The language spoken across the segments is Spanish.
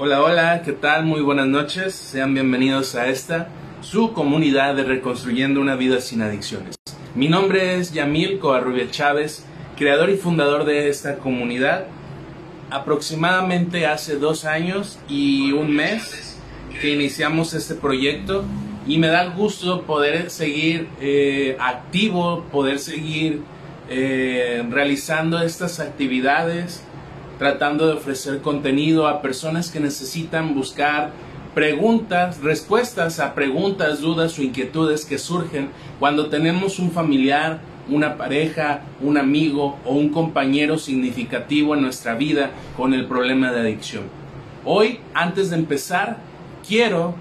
Hola, hola, ¿qué tal? Muy buenas noches. Sean bienvenidos a esta, su comunidad de Reconstruyendo una vida sin adicciones. Mi nombre es Yamil Covarrubia Chávez, creador y fundador de esta comunidad. Aproximadamente hace dos años y un mes que iniciamos este proyecto y me da gusto poder seguir eh, activo, poder seguir eh, realizando estas actividades tratando de ofrecer contenido a personas que necesitan buscar preguntas, respuestas a preguntas, dudas o inquietudes que surgen cuando tenemos un familiar, una pareja, un amigo o un compañero significativo en nuestra vida con el problema de adicción. Hoy, antes de empezar, quiero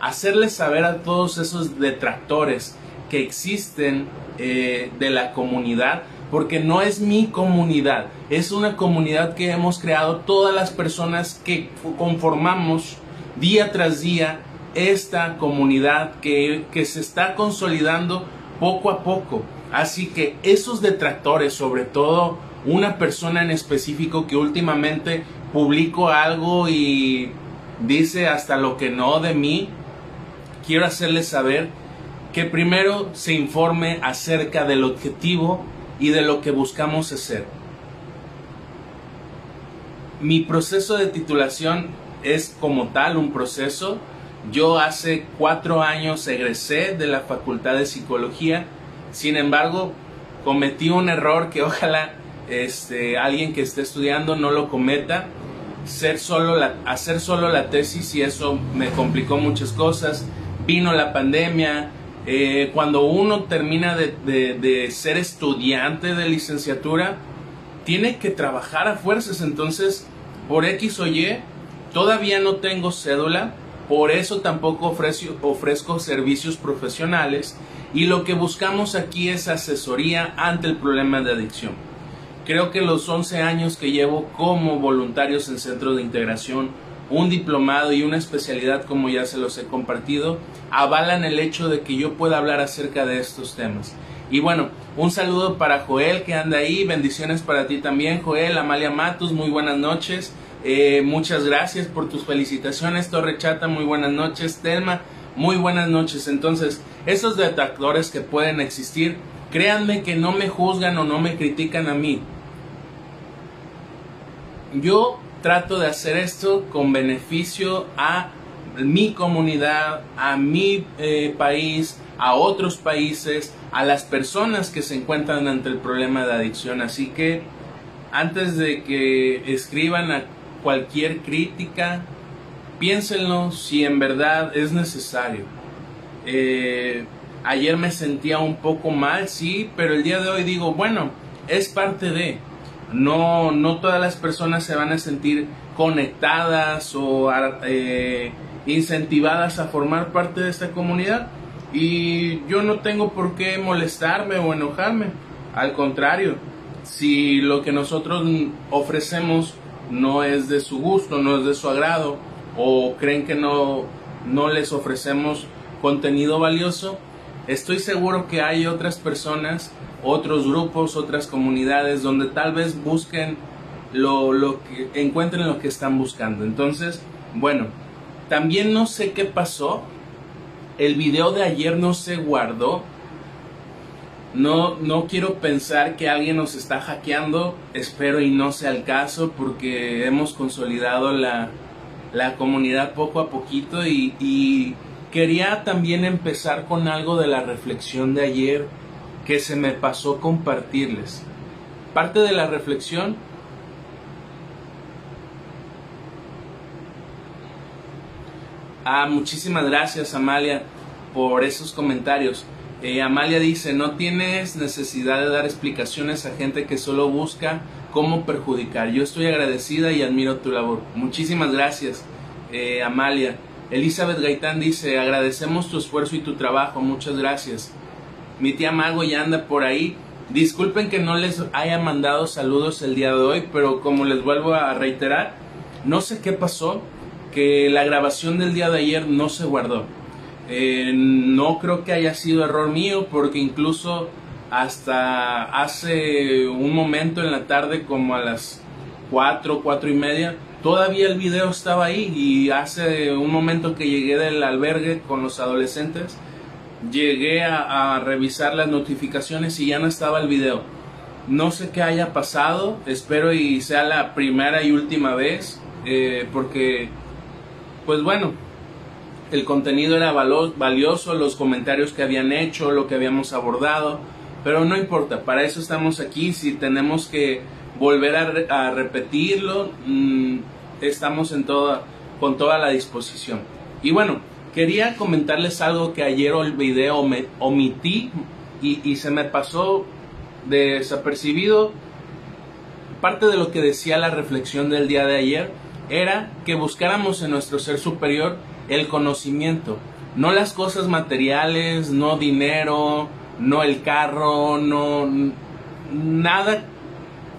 hacerles saber a todos esos detractores que existen eh, de la comunidad porque no es mi comunidad, es una comunidad que hemos creado todas las personas que conformamos día tras día esta comunidad que, que se está consolidando poco a poco. Así que esos detractores, sobre todo una persona en específico que últimamente publicó algo y dice hasta lo que no de mí, quiero hacerles saber que primero se informe acerca del objetivo y de lo que buscamos hacer. Mi proceso de titulación es como tal un proceso. Yo hace cuatro años egresé de la Facultad de Psicología. Sin embargo, cometí un error que ojalá este, alguien que esté estudiando no lo cometa. Ser solo la, hacer solo la tesis y eso me complicó muchas cosas. Vino la pandemia, eh, cuando uno termina de, ser estudiante de licenciatura, tiene que trabajar a fuerzas. Entonces, por X o Y, todavía no tengo cédula, por eso tampoco ofrezco, ofrezco servicios profesionales y lo que buscamos aquí es asesoría ante el problema de adicción. Creo que los 11 años que llevo como voluntarios en centro de integración un diplomado y una especialidad como ya se los he compartido, avalan el hecho de que yo pueda hablar acerca de estos temas. Y bueno, un saludo para Joel que anda ahí, bendiciones para ti también, Joel, Amalia Matus, muy buenas noches, eh, muchas gracias por tus felicitaciones, Torre Chata, muy buenas noches, Telma, muy buenas noches. Entonces, esos detractores que pueden existir, créanme que no me juzgan o no me critican a mí. Yo trato de hacer esto con beneficio a mi comunidad, a mi eh, país, a otros países, a las personas que se encuentran ante el problema de adicción. Así que antes de que escriban a cualquier crítica, piénsenlo si en verdad es necesario. Eh, ayer me sentía un poco mal, sí, pero el día de hoy digo, bueno, es parte de no, no todas las personas se van a sentir conectadas o eh, incentivadas a formar parte de esta comunidad y yo no tengo por qué molestarme o enojarme. Al contrario, si lo que nosotros ofrecemos no es de su gusto, no es de su agrado o creen que no, no les ofrecemos contenido valioso, estoy seguro que hay otras personas otros grupos, otras comunidades donde tal vez busquen lo, lo que encuentren lo que están buscando. Entonces, bueno, también no sé qué pasó. El video de ayer no se guardó. No, no quiero pensar que alguien nos está hackeando. Espero y no sea el caso porque hemos consolidado la, la comunidad poco a poquito y, y quería también empezar con algo de la reflexión de ayer que se me pasó compartirles. Parte de la reflexión Ah, muchísimas gracias Amalia por esos comentarios. Eh, Amalia dice, no tienes necesidad de dar explicaciones a gente que solo busca cómo perjudicar. Yo estoy agradecida y admiro tu labor. Muchísimas gracias, eh, Amalia. Elizabeth Gaitán dice, agradecemos tu esfuerzo y tu trabajo. Muchas gracias. Mi tía Mago ya anda por ahí. Disculpen que no les haya mandado saludos el día de hoy, pero como les vuelvo a reiterar, no sé qué pasó, que la grabación del día de ayer no se guardó. Eh, no creo que haya sido error mío, porque incluso hasta hace un momento en la tarde, como a las 4, cuatro y media, todavía el video estaba ahí y hace un momento que llegué del albergue con los adolescentes, llegué a, revisar las notificaciones y ya no estaba el video. No sé qué haya pasado, espero y sea la primera y última vez, eh, porque, pues bueno, el contenido era valioso, los comentarios que habían hecho, lo que habíamos abordado, pero no importa, para eso estamos aquí, si tenemos que volver a, repetirlo, mm, estamos con toda la disposición. Y bueno, quería comentarles algo que ayer el video me omití y, y se me pasó desapercibido. Parte de lo que decía la reflexión del día de ayer era que buscáramos en nuestro ser superior el conocimiento, no las cosas materiales, no dinero, no el carro, no nada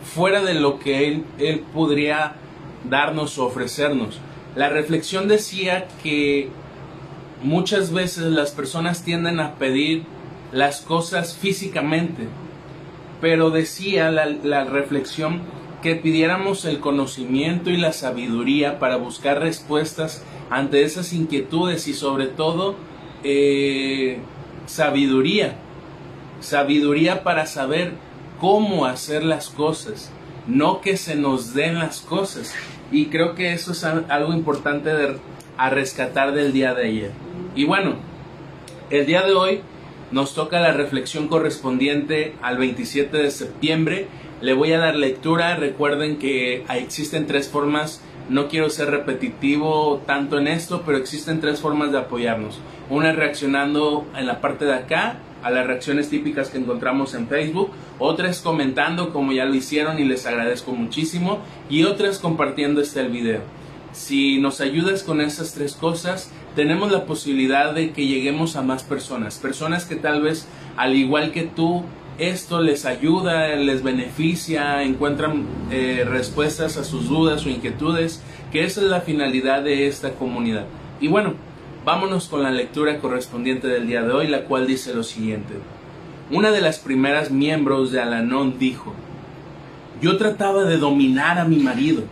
fuera de lo que él, él podría darnos o ofrecernos. La reflexión decía que muchas veces las personas tienden a pedir las cosas físicamente, pero decía la, reflexión que pidiéramos el conocimiento y la sabiduría para buscar respuestas ante esas inquietudes y sobre todo eh, sabiduría, sabiduría para saber cómo hacer las cosas, no que se nos den las cosas. Y creo que eso es algo importante a rescatar del día de ayer. Y bueno, el día de hoy nos toca la reflexión correspondiente al 27 de septiembre. Le voy a dar lectura. Recuerden que existen tres formas. No quiero ser repetitivo tanto en esto, pero existen tres formas de apoyarnos. Una reaccionando en la parte de acá a las reacciones típicas que encontramos en Facebook, otra es comentando como ya lo hicieron y les agradezco muchísimo, y otra es compartiendo este video. Si nos ayudas con esas tres cosas, tenemos la posibilidad de que lleguemos a más personas, personas que tal vez al igual que tú, esto les ayuda, les beneficia, encuentran eh, respuestas a sus dudas o inquietudes, que esa es la finalidad de esta comunidad. Y bueno, vámonos con la lectura correspondiente del día de hoy, la cual dice lo siguiente. Una de las primeras miembros de Alanón dijo, yo trataba de dominar a mi marido,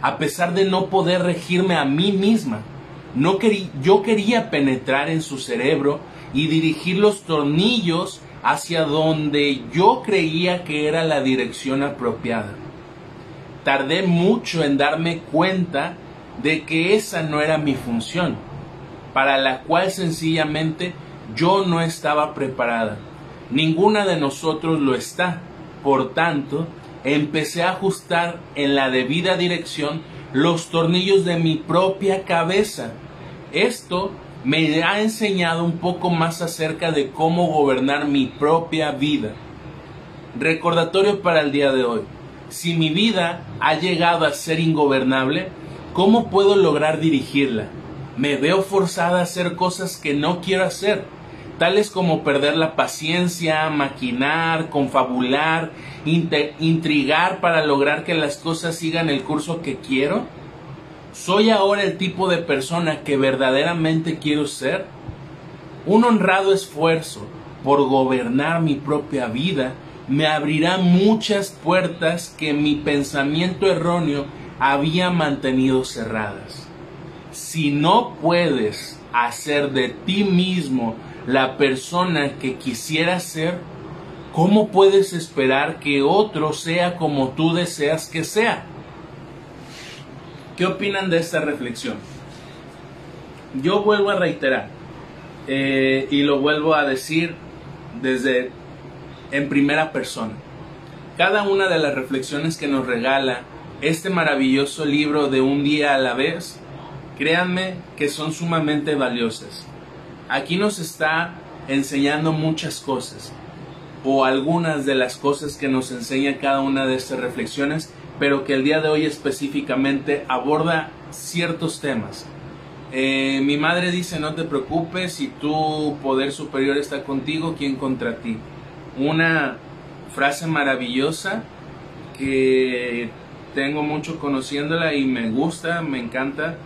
a pesar de no poder regirme a mí misma. No yo quería penetrar en su cerebro y dirigir los tornillos hacia donde yo creía que era la dirección apropiada. Tardé mucho en darme cuenta de que esa no era mi función, para la cual sencillamente yo no estaba preparada. Ninguna de nosotros lo está. Por tanto, empecé a ajustar en la debida dirección los tornillos de mi propia cabeza. Esto me ha enseñado un poco más acerca de cómo gobernar mi propia vida. Recordatorio para el día de hoy. Si mi vida ha llegado a ser ingobernable, ¿cómo puedo lograr dirigirla? Me veo forzada a hacer cosas que no quiero hacer, tales como perder la paciencia, maquinar, confabular, intrigar para lograr que las cosas sigan el curso que quiero. ¿Soy ahora el tipo de persona que verdaderamente quiero ser? Un honrado esfuerzo por gobernar mi propia vida me abrirá muchas puertas que mi pensamiento erróneo había mantenido cerradas. Si no puedes hacer de ti mismo la persona que quisieras ser, ¿cómo puedes esperar que otro sea como tú deseas que sea? ¿Qué opinan de esta reflexión? Yo vuelvo a reiterar eh, y lo vuelvo a decir desde en primera persona. Cada una de las reflexiones que nos regala este maravilloso libro de un día a la vez, créanme que son sumamente valiosas. Aquí nos está enseñando muchas cosas o algunas de las cosas que nos enseña cada una de estas reflexiones pero que el día de hoy específicamente aborda ciertos temas. Eh, mi madre dice, no te preocupes, si tu poder superior está contigo, ¿quién contra ti? Una frase maravillosa que tengo mucho conociéndola y me gusta, me encanta.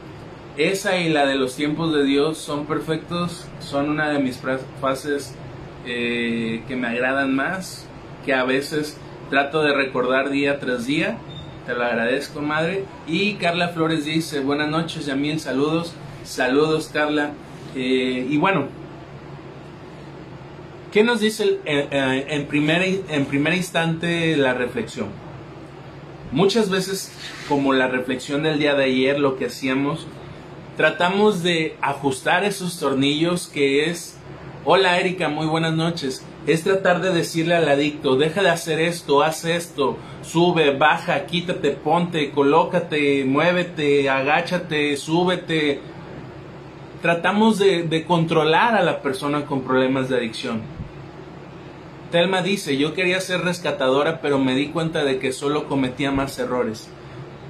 Esa y la de los tiempos de Dios son perfectos, son una de mis frases eh, que me agradan más, que a veces trato de recordar día tras día Te lo agradezco, madre. Y Carla Flores dice, buenas noches, Yamil, saludos. Saludos, Carla. Eh, y bueno, ¿qué nos dice eh, eh, en, primer, en primer instante la reflexión? Muchas veces, como la reflexión del día de ayer, lo que hacíamos, tratamos de ajustar esos tornillos que es, hola Erika, muy buenas noches, es tratar de decirle al adicto, deja de hacer esto, haz esto, sube, baja, quítate, ponte, colócate, muévete, agáchate, súbete. Tratamos de, controlar a la persona con problemas de adicción. Telma dice, yo quería ser rescatadora, pero me di cuenta de que solo cometía más errores.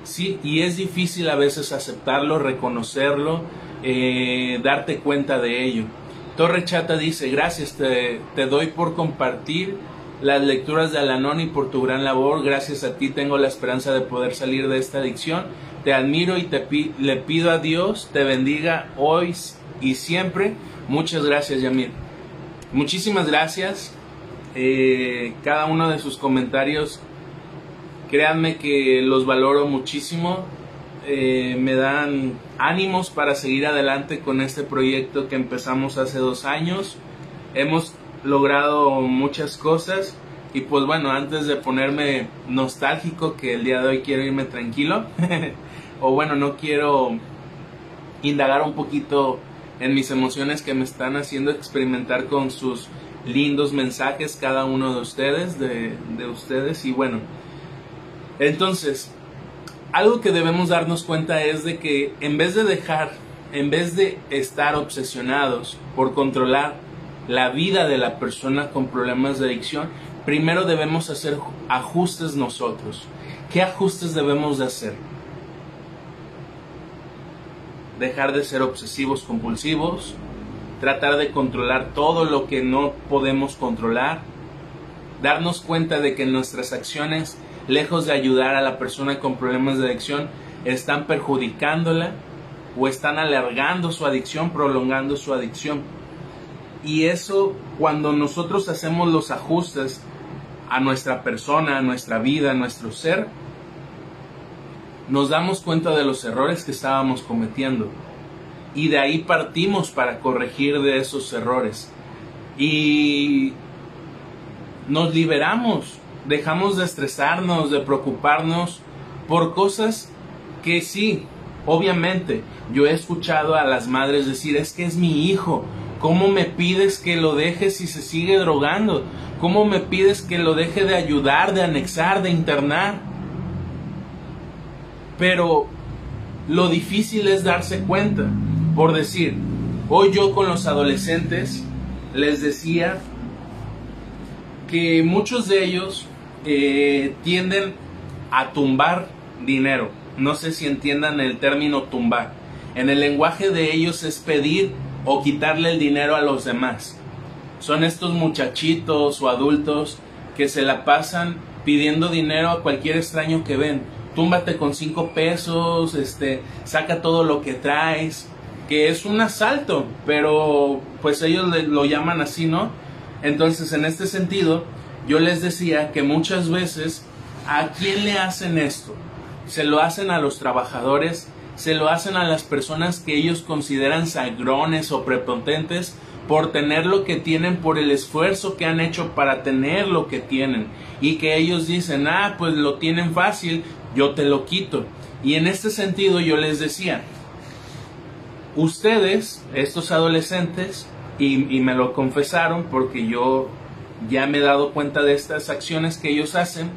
Sí, y es difícil a veces aceptarlo, reconocerlo, eh, darte cuenta de ello. Torre Chata dice, gracias, te, doy por compartir las lecturas de Alanón y por tu gran labor. Gracias a ti tengo la esperanza de poder salir de esta adicción. Te admiro y te le pido a Dios te bendiga hoy y siempre. Muchas gracias, Yamir. Muchísimas gracias. Eh, cada uno de sus comentarios, créanme que los valoro muchísimo. Eh, me dan ánimos para seguir adelante con este proyecto que empezamos hace dos años. Hemos logrado muchas cosas y pues bueno, antes de ponerme nostálgico, que el día de hoy quiero irme tranquilo, o bueno, no quiero indagar un poquito en mis emociones que me están haciendo experimentar con sus lindos mensajes cada uno de ustedes, de, de ustedes. Y bueno, entonces, algo que debemos darnos cuenta es de que en vez de dejar, en vez de estar obsesionados por controlar la vida de la persona con problemas de adicción, primero debemos hacer ajustes nosotros. ¿Qué ajustes debemos de hacer? Dejar de ser obsesivos compulsivos, tratar de controlar todo lo que no podemos controlar, darnos cuenta de que nuestras acciones, lejos de ayudar a la persona con problemas de adicción, están perjudicándola o están alargando su adicción, prolongando su adicción. Y eso, cuando nosotros hacemos los ajustes a nuestra persona, a nuestra vida, a nuestro ser, nos damos cuenta de los errores que estábamos cometiendo y de ahí partimos para corregir de esos errores. Y nos liberamos, dejamos de estresarnos, de preocuparnos por cosas que sí, obviamente, yo he escuchado a las madres decir, es que es mi hijo, ¿cómo me pides que lo deje si se sigue drogando? ¿Cómo me pides que lo deje de ayudar, de anexar, de internar? Pero lo difícil es darse cuenta. Por decir, hoy yo con los adolescentes les decía que muchos de ellos eh, tienden a tumbar dinero. No sé si entiendan el término tumbar. En el lenguaje de ellos es pedir o quitarle el dinero a los demás. Son estos muchachitos o adultos que se la pasan pidiendo dinero a cualquier extraño que ven. Túmbate con cinco pesos, este, saca todo lo que traes que es un asalto, pero pues ellos lo llaman así, ¿no? Entonces, en este sentido, yo les decía que muchas veces, ¿a quién le hacen esto? Se lo hacen a los trabajadores, se lo hacen a las personas que ellos consideran sagrones o prepotentes por tener lo que tienen, por el esfuerzo que han hecho para tener lo que tienen. Y que ellos dicen, ah, pues lo tienen fácil, yo te lo quito. Y en este sentido yo les decía, ustedes, estos adolescentes, y, me lo confesaron porque yo ya me he dado cuenta de estas acciones que ellos hacen,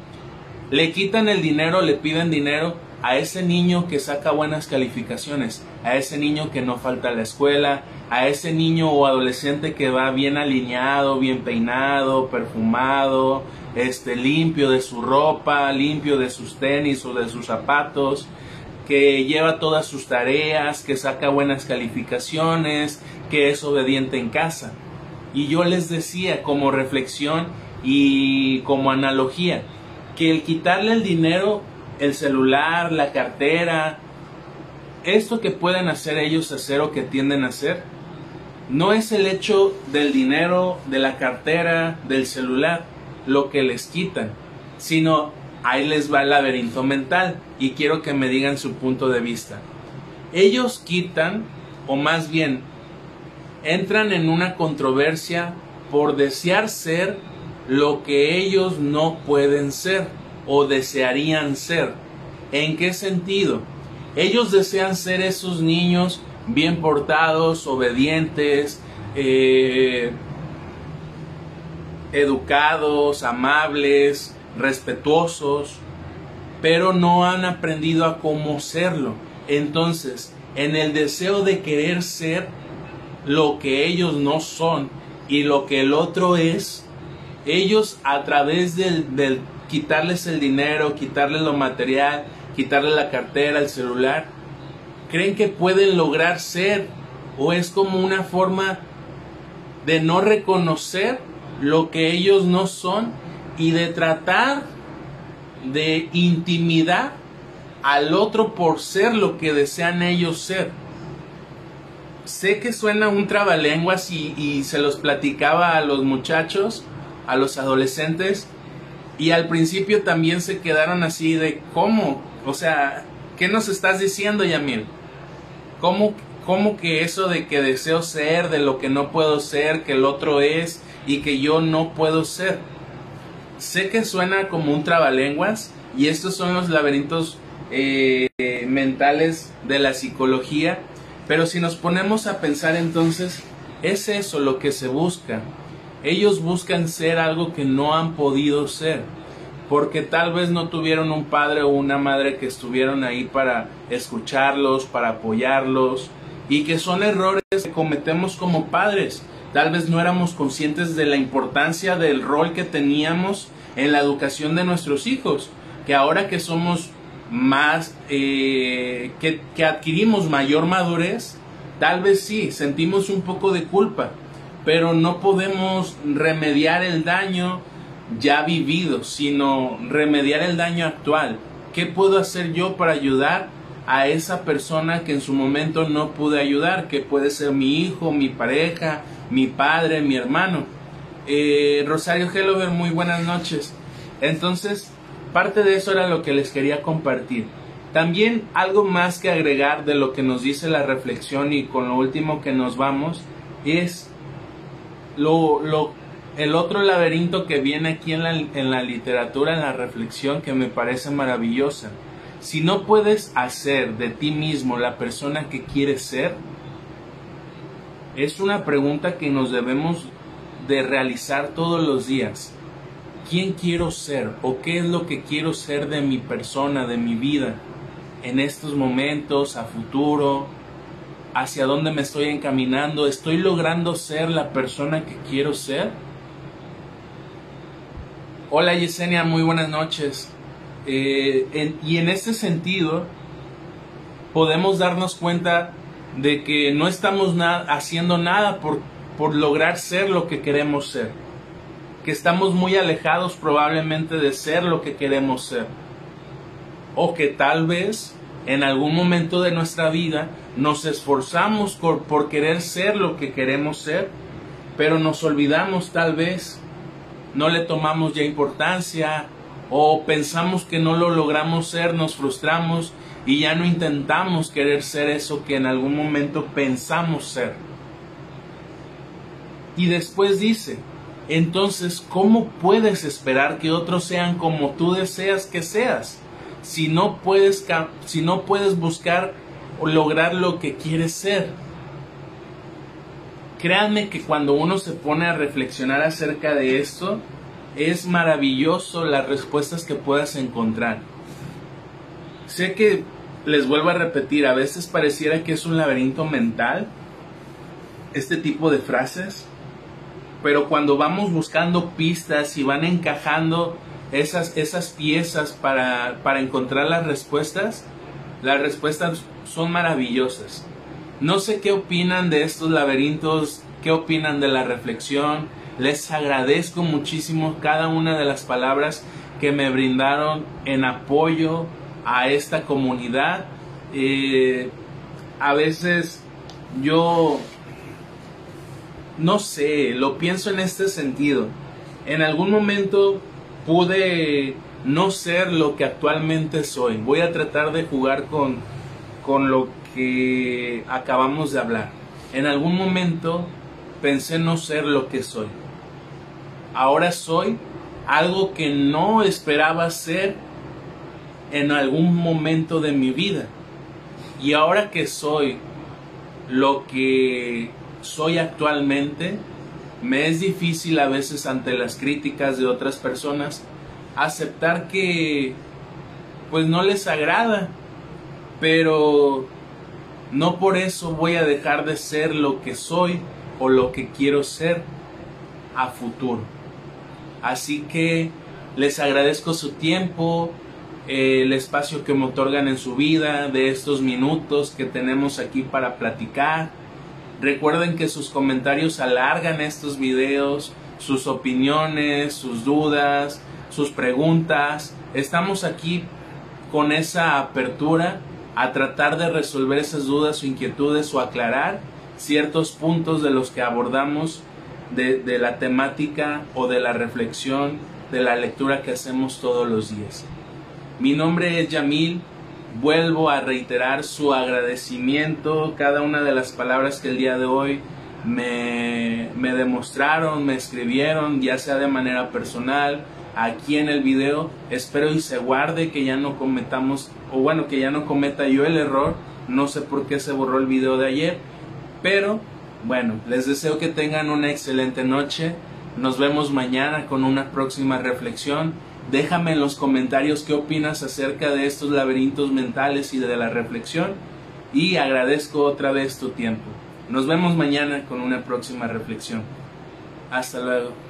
le quitan el dinero, le piden dinero a ese niño que saca buenas calificaciones, a ese niño que no falta a la escuela, a ese niño o adolescente que va bien alineado, bien peinado, perfumado, este limpio de su ropa, limpio de sus tenis o de sus zapatos, que lleva todas sus tareas, que saca buenas calificaciones, que es obediente en casa. Y yo les decía como reflexión y como analogía, que el quitarle el dinero, el celular, la cartera, esto que pueden hacer ellos hacer o que tienden a hacer, no es el hecho del dinero, de la cartera, del celular, lo que les quitan, sino Ahí les va el laberinto mental y quiero que me digan su punto de vista. Ellos quitan, o más bien, entran en una controversia por desear ser lo que ellos no pueden ser o desearían ser. ¿En qué sentido? Ellos desean ser esos niños bien portados, obedientes, eh, educados, amables, respetuosos, pero no han aprendido a cómo serlo. Entonces, en el deseo de querer ser lo que ellos no son y lo que el otro es, ellos a través del, quitarles el dinero, quitarles lo material, quitarle la cartera, el celular, creen que pueden lograr ser o es como una forma de no reconocer lo que ellos no son y de tratar de intimidar al otro por ser lo que desean ellos ser. Sé que suena un trabalenguas y, y se los platicaba a los muchachos, a los adolescentes, y al principio también se quedaron así de cómo, o sea, ¿qué nos estás diciendo, Yamil? ¿Cómo, ¿Cómo que eso de que deseo ser, de lo que no puedo ser, que el otro es y que yo no puedo ser? Sé que suena como un trabalenguas y estos son los laberintos eh, mentales de la psicología, pero si nos ponemos a pensar entonces, es eso lo que se busca. Ellos buscan ser algo que no han podido ser, porque tal vez no tuvieron un padre o una madre que estuvieron ahí para escucharlos, para apoyarlos, y que son errores que cometemos como padres. Tal vez no éramos conscientes de la importancia del rol que teníamos en la educación de nuestros hijos, que ahora que somos más, eh, que, que adquirimos mayor madurez, tal vez sí, sentimos un poco de culpa, pero no podemos remediar el daño ya vivido, sino remediar el daño actual. ¿Qué puedo hacer yo para ayudar a esa persona que en su momento no pude ayudar, que puede ser mi hijo, mi pareja, mi padre, mi hermano? Eh, Rosario Hellover, muy buenas noches. Entonces, parte de eso era lo que les quería compartir. También algo más que agregar de lo que nos dice la reflexión y con lo último que nos vamos es lo, lo el otro laberinto que viene aquí en la, en la literatura, en la reflexión, que me parece maravillosa. Si no puedes hacer de ti mismo la persona que quieres ser, es una pregunta que nos debemos de realizar todos los días. ¿Quién quiero ser? ¿O qué es lo que quiero ser de mi persona, de mi vida? En estos momentos, a futuro, hacia dónde me estoy encaminando, ¿estoy logrando ser la persona que quiero ser? Hola Yesenia, muy buenas noches. Eh, y en este sentido, podemos darnos cuenta de que no estamos haciendo nada por lograr ser lo que queremos ser. Que estamos muy alejados probablemente de ser lo que queremos ser. O que tal vez en algún momento de nuestra vida nos esforzamos por, por querer ser lo que queremos ser, pero nos olvidamos tal vez no le tomamos ya importancia o pensamos que no lo logramos ser, nos frustramos y ya no intentamos querer ser eso que en algún momento pensamos ser. Y después dice, entonces, ¿cómo puedes esperar que otros sean como tú deseas que seas? Si no puedes, si no puedes buscar o lograr lo que quieres ser. Créanme que cuando uno se pone a reflexionar acerca de esto, es maravilloso las respuestas que puedas encontrar. Sé que les vuelvo a repetir, a veces pareciera que es un laberinto mental este tipo de frases, pero cuando vamos buscando pistas y van encajando esas, esas piezas para, para encontrar las respuestas, las respuestas son maravillosas. No sé qué opinan de estos laberintos, qué opinan de la reflexión. Les agradezco muchísimo cada una de las palabras que me brindaron en apoyo a esta comunidad. Eh, a veces yo no sé, lo pienso en este sentido. En algún momento pude no ser lo que actualmente soy. Voy a tratar de jugar con, con lo que acabamos de hablar. En algún momento pensé no ser lo que soy. Ahora soy algo que no esperaba ser en algún momento de mi vida. Y ahora que soy lo que soy actualmente, me es difícil a veces ante las críticas de otras personas aceptar que pues no les agrada, pero no por eso voy a dejar de ser lo que soy o lo que quiero ser a futuro. Así que les agradezco su tiempo, el espacio que me otorgan en su vida, de estos minutos que tenemos aquí para platicar. Recuerden que sus comentarios alargan estos videos, sus opiniones, sus dudas, sus preguntas. Estamos aquí con esa apertura a tratar de resolver esas dudas o inquietudes o aclarar ciertos puntos de los que abordamos de, de, la temática o de la reflexión de la lectura que hacemos todos los días. Mi nombre es Yamil, vuelvo a reiterar su agradecimiento, cada una de las palabras que el día de hoy me, me demostraron, me escribieron, ya sea de manera personal, aquí en el video. Espero y se guarde que ya no cometamos, o bueno, que ya no cometa yo el error. No sé por qué se borró el video de ayer, pero bueno, les deseo que tengan una excelente noche. Nos vemos mañana con una próxima reflexión. Déjame en los comentarios qué opinas acerca de estos laberintos mentales y de la reflexión. Y agradezco otra vez tu tiempo. Nos vemos mañana con una próxima reflexión. Hasta luego.